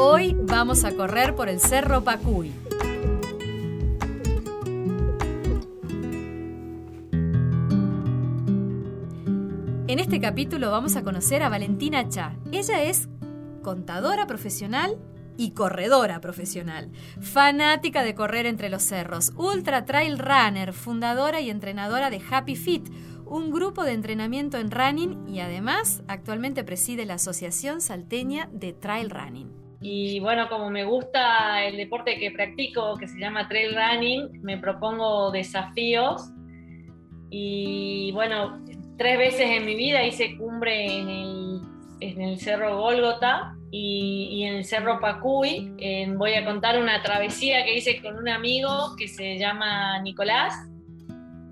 Hoy vamos a correr por el Cerro Pacuy. En este capítulo vamos a conocer a Valentina Cha. Ella es contadora profesional y corredora profesional, fanática de correr entre los cerros, ultra trail runner, fundadora y entrenadora de Happy Fit, un grupo de entrenamiento en running y además actualmente preside la Asociación Salteña de Trail Running. Y bueno, como me gusta el deporte que practico, que se llama trail running, me propongo desafíos. Y bueno, tres veces en mi vida hice cumbre en el, en el Cerro Gólgota y, en el Cerro Pacuy. voy a contar una travesía que hice con un amigo que se llama Nicolás.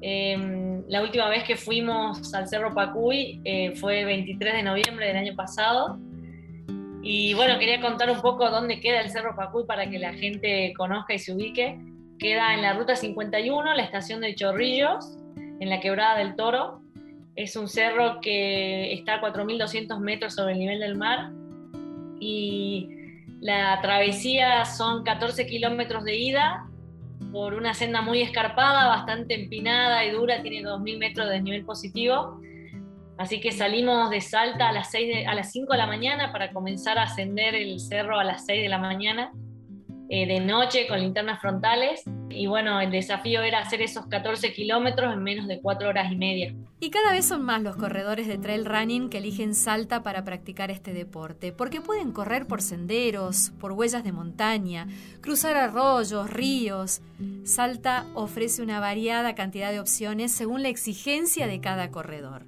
Em, la última vez que fuimos al Cerro Pacuy eh, fue el 23 de noviembre del año pasado. Y bueno, quería contar un poco dónde queda el Cerro Pacuy para que la gente conozca y se ubique. Queda en la ruta 51, la estación de Chorrillos, en la quebrada del Toro. Es un cerro que está a 4.200 metros sobre el nivel del mar y la travesía son 14 kilómetros de ida por una senda muy escarpada, bastante empinada y dura, tiene 2.000 metros de desnivel positivo. Así que salimos de Salta a las, 6 a las 5 de la mañana para comenzar a ascender el cerro a las 6 de la mañana, eh, de noche con linternas frontales y bueno, el desafío era hacer esos 14 kilómetros en menos de 4 horas y media. Y cada vez son más los corredores de trail running que eligen Salta para practicar este deporte, porque pueden correr por senderos, por huellas de montaña, cruzar arroyos, ríos. Salta ofrece una variada cantidad de opciones según la exigencia de cada corredor.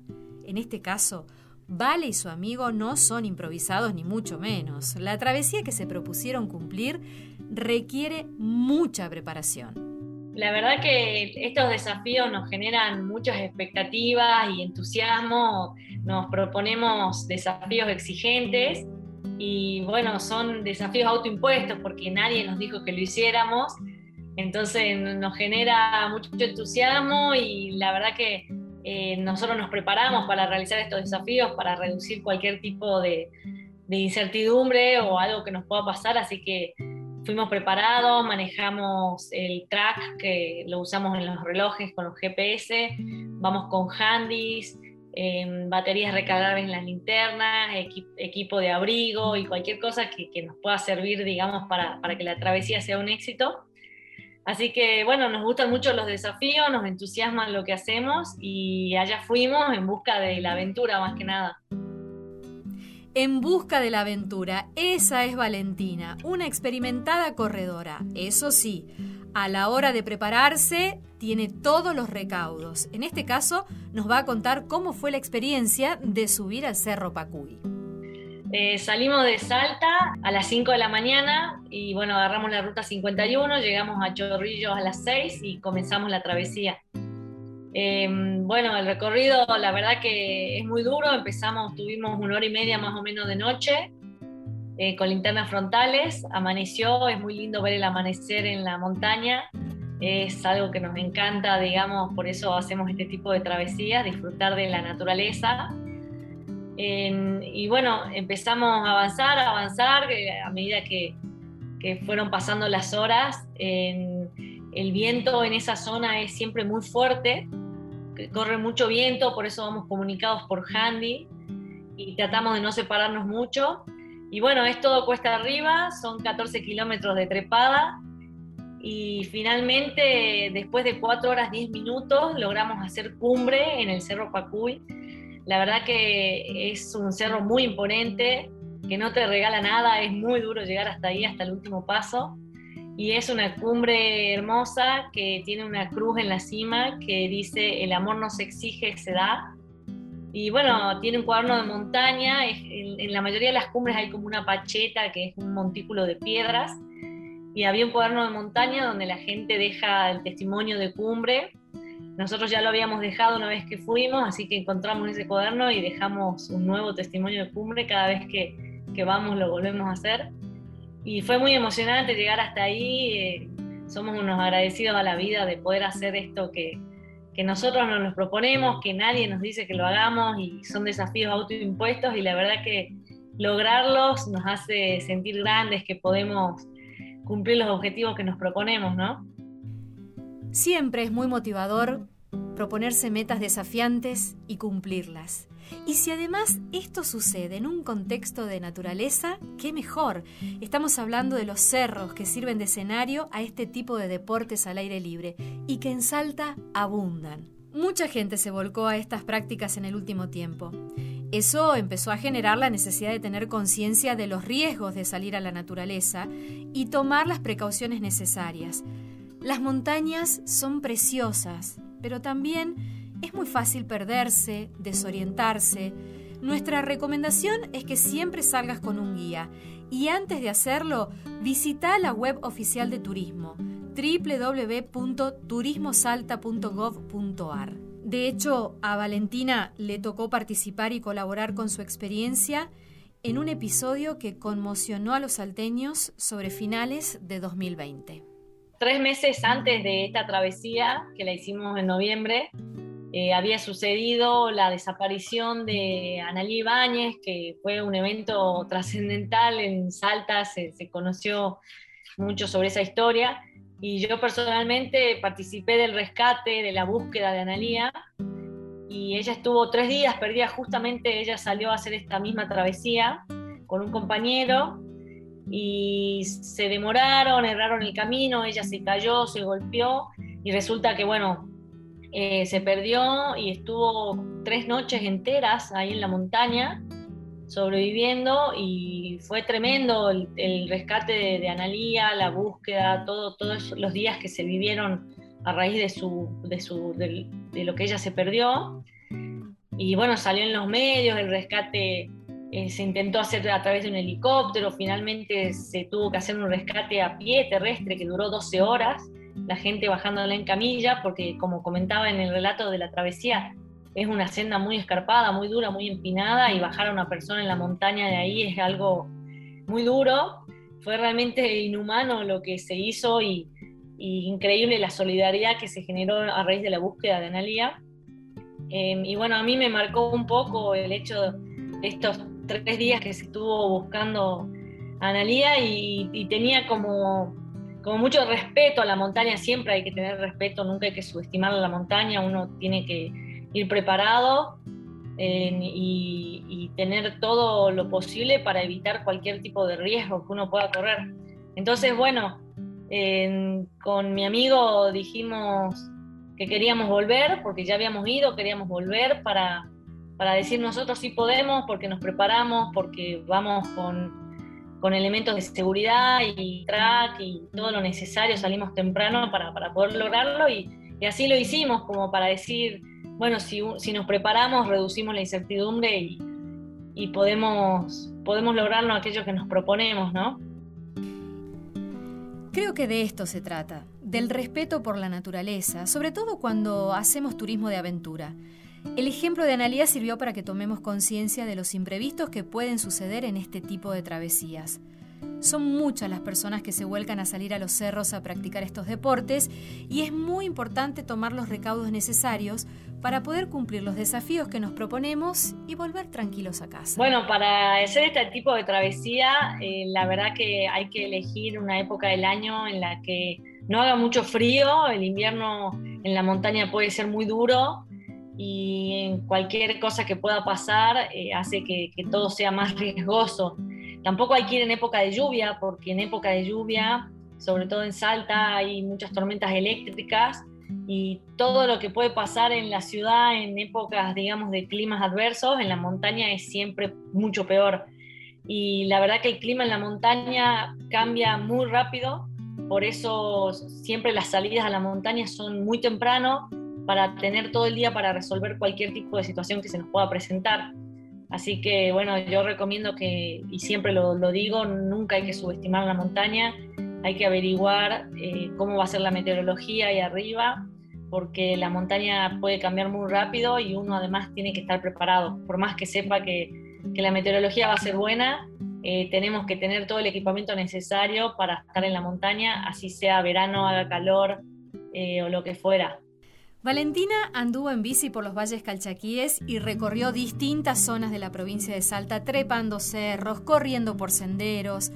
En este caso, Vale y su amigo no son improvisados ni mucho menos. La travesía que se propusieron cumplir requiere mucha preparación. La verdad que estos desafíos nos generan muchas expectativas y entusiasmo, nos proponemos desafíos exigentes y bueno, son desafíos autoimpuestos porque nadie nos dijo que lo hiciéramos, entonces nos genera mucho entusiasmo y la verdad que eh, nosotros nos preparamos para realizar estos desafíos, para reducir cualquier tipo de, incertidumbre o algo que nos pueda pasar, así que fuimos preparados, manejamos el track que lo usamos en los relojes con los GPS, vamos con handys, em, baterías recargables en las linternas, equipo de abrigo y cualquier cosa que, nos pueda servir, digamos, para, que la travesía sea un éxito. Así que, bueno, nos gustan mucho los desafíos, nos entusiasman lo que hacemos y allá fuimos en busca de la aventura más que nada en busca de la aventura. Esa es Valentina, una experimentada corredora. Eso sí, a la hora de prepararse tiene todos los recaudos. En este caso nos va a contar cómo fue la experiencia de subir al Cerro Pacuy. Eh, salimos de Salta a las 5 de la mañana y bueno, agarramos la ruta 51, llegamos a Chorrillos a las 6 y comenzamos la travesía. Em, bueno, el recorrido la verdad que es muy duro, empezamos, tuvimos una hora y media más o menos de noche, eh, con linternas frontales, amaneció, es muy lindo ver el amanecer en la montaña, es algo que nos encanta, digamos, por eso hacemos este tipo de travesías, disfrutar de la naturaleza. Y bueno, empezamos a avanzar, a avanzar, a medida que, que fueron pasando las horas. el viento en esa zona es siempre muy fuerte, corre mucho viento, por eso vamos comunicados por handy y tratamos de no separarnos mucho. Y bueno, es todo cuesta arriba, son 14 kilómetros de trepada y finalmente después de 4 horas 10 minutos logramos hacer cumbre en el Cerro Pacuy. La verdad que es un cerro muy imponente, que no te regala nada, es muy duro llegar hasta ahí, hasta el último paso y es una cumbre hermosa que tiene una cruz en la cima que dice el amor no se exige, se da. Y bueno, tiene un cuaderno de montaña, en, la mayoría de las cumbres hay como una pacheta, que es un montículo de piedras, y había un cuaderno de montaña donde la gente deja el testimonio de cumbre. Nosotros ya lo habíamos dejado una vez que fuimos, así que encontramos ese cuaderno y dejamos un nuevo testimonio de cumbre. Cada vez que, que vamos lo volvemos a hacer. Y fue muy emocionante llegar hasta ahí. Eh, somos unos agradecidos a la vida de poder hacer esto que, que nosotros no nos proponemos, que nadie nos dice que lo hagamos y son desafíos autoimpuestos y la verdad que lograrlos nos hace sentir grandes, que podemos cumplir los objetivos que nos proponemos, ¿no? Siempre es muy motivador proponerse metas desafiantes y cumplirlas. Y si además esto sucede en un contexto de naturaleza, qué mejor. Estamos hablando de los cerros que sirven de escenario a este tipo de deportes al aire libre y que en Salta abundan. Mucha gente se volcó a estas prácticas en el último tiempo. Eso empezó a generar la necesidad de tener conciencia de los riesgos de salir a la naturaleza y tomar las precauciones necesarias. Las montañas son preciosas, pero también es muy fácil perderse, desorientarse. Nuestra recomendación es que siempre salgas con un guía y antes de hacerlo, visita la web oficial de turismo www.turismosalta.gov.ar. De hecho, a Valentina le tocó participar y colaborar con su experiencia en un episodio que conmocionó a los salteños sobre finales de 2020. Tres meses antes de esta travesía, que la hicimos en noviembre, eh, había sucedido la desaparición de Analí Ibáñez, que fue un evento trascendental en Salta, se, se conoció mucho sobre esa historia. Y yo personalmente participé del rescate, de la búsqueda de Analía. Y ella estuvo tres días perdida, justamente ella salió a hacer esta misma travesía con un compañero y se demoraron, erraron el camino, ella se cayó, se golpeó y resulta que, bueno, eh, se perdió y estuvo tres noches enteras ahí en la montaña sobreviviendo y fue tremendo el, rescate de, Analía, la búsqueda, todo, todos los días que se vivieron a raíz de, su, de, lo que ella se perdió. Y bueno, salió en los medios, el rescate eh, se intentó hacer a través de un helicóptero, finalmente se tuvo que hacer un rescate a pie terrestre que duró 12 horas, la gente bajándola en camilla, porque como comentaba en el relato de la travesía, es una senda muy escarpada, muy dura, muy empinada y bajar a una persona en la montaña de ahí es algo muy duro. Fue realmente inhumano lo que se hizo y, increíble la solidaridad que se generó a raíz de la búsqueda de Analia. Em, y bueno, a mí me marcó un poco el hecho de estos tres días que se estuvo buscando a Analia y, tenía como, como mucho respeto a la montaña, siempre hay que tener respeto, nunca hay que subestimar a la montaña, uno tiene que ir preparado y, tener todo lo posible para evitar cualquier tipo de riesgo que uno pueda correr. Entonces, bueno, con mi amigo dijimos que queríamos volver, porque ya habíamos ido, queríamos volver para, para decir nosotros sí podemos, porque nos preparamos, porque vamos con, con elementos de seguridad y track y todo lo necesario, salimos temprano para, para poder lograrlo y, y así lo hicimos, como para decir, bueno, si, nos preparamos, reducimos la incertidumbre y, podemos, podemos lograrnos aquello que nos proponemos, ¿no? Creo que de esto se trata, del respeto por la naturaleza, sobre todo cuando hacemos turismo de aventura. El ejemplo de Analía sirvió para que tomemos conciencia de los imprevistos que pueden suceder en este tipo de travesías. Son muchas las personas que se vuelcan a salir a los cerros a practicar estos deportes y es muy importante tomar los recaudos necesarios para poder cumplir los desafíos que nos proponemos y volver tranquilos a casa. Bueno, para hacer este tipo de travesía, eh, la verdad que hay que elegir una época del año en la que no haga mucho frío, el invierno en la montaña puede ser muy duro y cualquier cosa que pueda pasar eh, hace que, que todo sea más riesgoso. Tampoco hay que ir en época de lluvia, porque en época de lluvia, sobre todo en Salta, hay muchas tormentas eléctricas y todo lo que puede pasar en la ciudad en épocas, digamos, de climas adversos, en la montaña es siempre mucho peor. Y la verdad que el clima en la montaña cambia muy rápido, por eso siempre las salidas a la montaña son muy temprano, para tener todo el día para resolver cualquier tipo de situación que se nos pueda presentar. Así que bueno, yo recomiendo que, y siempre lo, digo, nunca hay que subestimar la montaña, hay que averiguar eh, cómo va a ser la meteorología ahí arriba, porque la montaña puede cambiar muy rápido y uno además tiene que estar preparado. Por más que sepa que, que la meteorología va a ser buena, eh, tenemos que tener todo el equipamiento necesario para estar en la montaña, así sea verano, haga calor eh, o lo que fuera. Valentina anduvo en bici por los valles calchaquíes y recorrió distintas zonas de la provincia de Salta, trepando cerros, corriendo por senderos.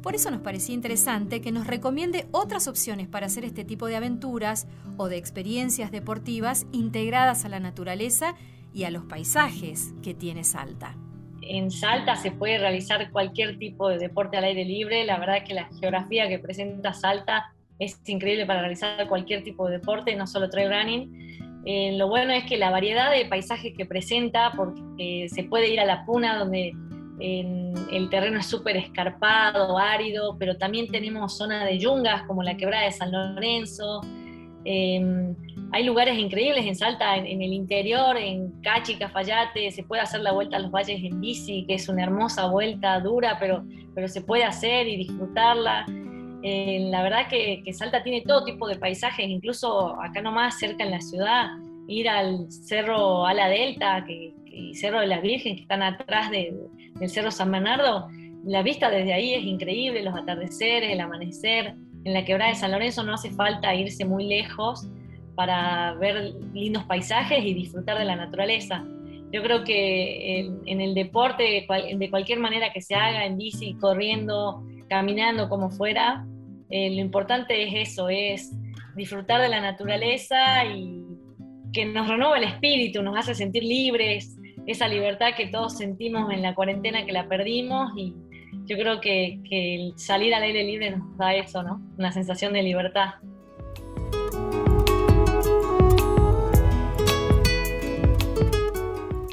Por eso nos parecía interesante que nos recomiende otras opciones para hacer este tipo de aventuras o de experiencias deportivas integradas a la naturaleza y a los paisajes que tiene Salta en Salta se puede realizar cualquier tipo de deporte al aire libre. La verdad es que la geografía que presenta Salta es increíble para realizar cualquier tipo de deporte, no solo trail running. Eh, lo bueno es que la variedad de paisajes que presenta, porque se puede ir a la puna donde el terreno es súper escarpado, árido, pero también tenemos zonas de yungas como la quebrada de San Lorenzo. Em, hay lugares increíbles en Salta, en, el interior, en Cachi, Cafayate, se puede hacer la vuelta a los valles en bici, que es una hermosa vuelta dura, pero, pero se puede hacer y disfrutarla. Eh, la verdad que, Salta tiene todo tipo de paisajes, incluso acá nomás cerca en la ciudad, ir al Cerro Ala Delta que, y Cerro de la Virgen, que están atrás del Cerro San Bernardo, la vista desde ahí es increíble, los atardeceres, el amanecer. En la quebrada de San Lorenzo no hace falta irse muy lejos para ver lindos paisajes y disfrutar de la naturaleza. Yo creo que en, el deporte, de cualquier manera que se haga, en bici, corriendo, caminando, como fuera, eh, lo importante es eso, es disfrutar de la naturaleza y que nos renueva el espíritu, nos hace sentir libres, esa libertad que todos sentimos en la cuarentena que la perdimos y yo creo que, salir al aire libre nos da eso, ¿no? Una sensación de libertad.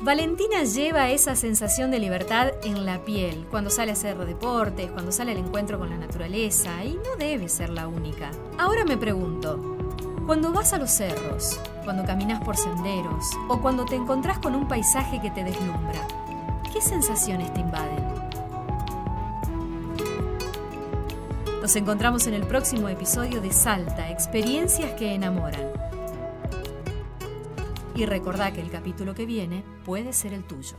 Valentina lleva esa sensación de libertad en la piel cuando sale a hacer deportes, cuando sale al encuentro con la naturaleza, y no debe ser la única. Ahora me pregunto, cuando vas a los cerros, cuando caminas por senderos o cuando te encontrás con un paisaje que te deslumbra, ¿qué sensaciones te invaden? Nos encontramos en el próximo episodio de Salta, experiencias que enamoran. Y recordá que el capítulo que viene puede ser el tuyo.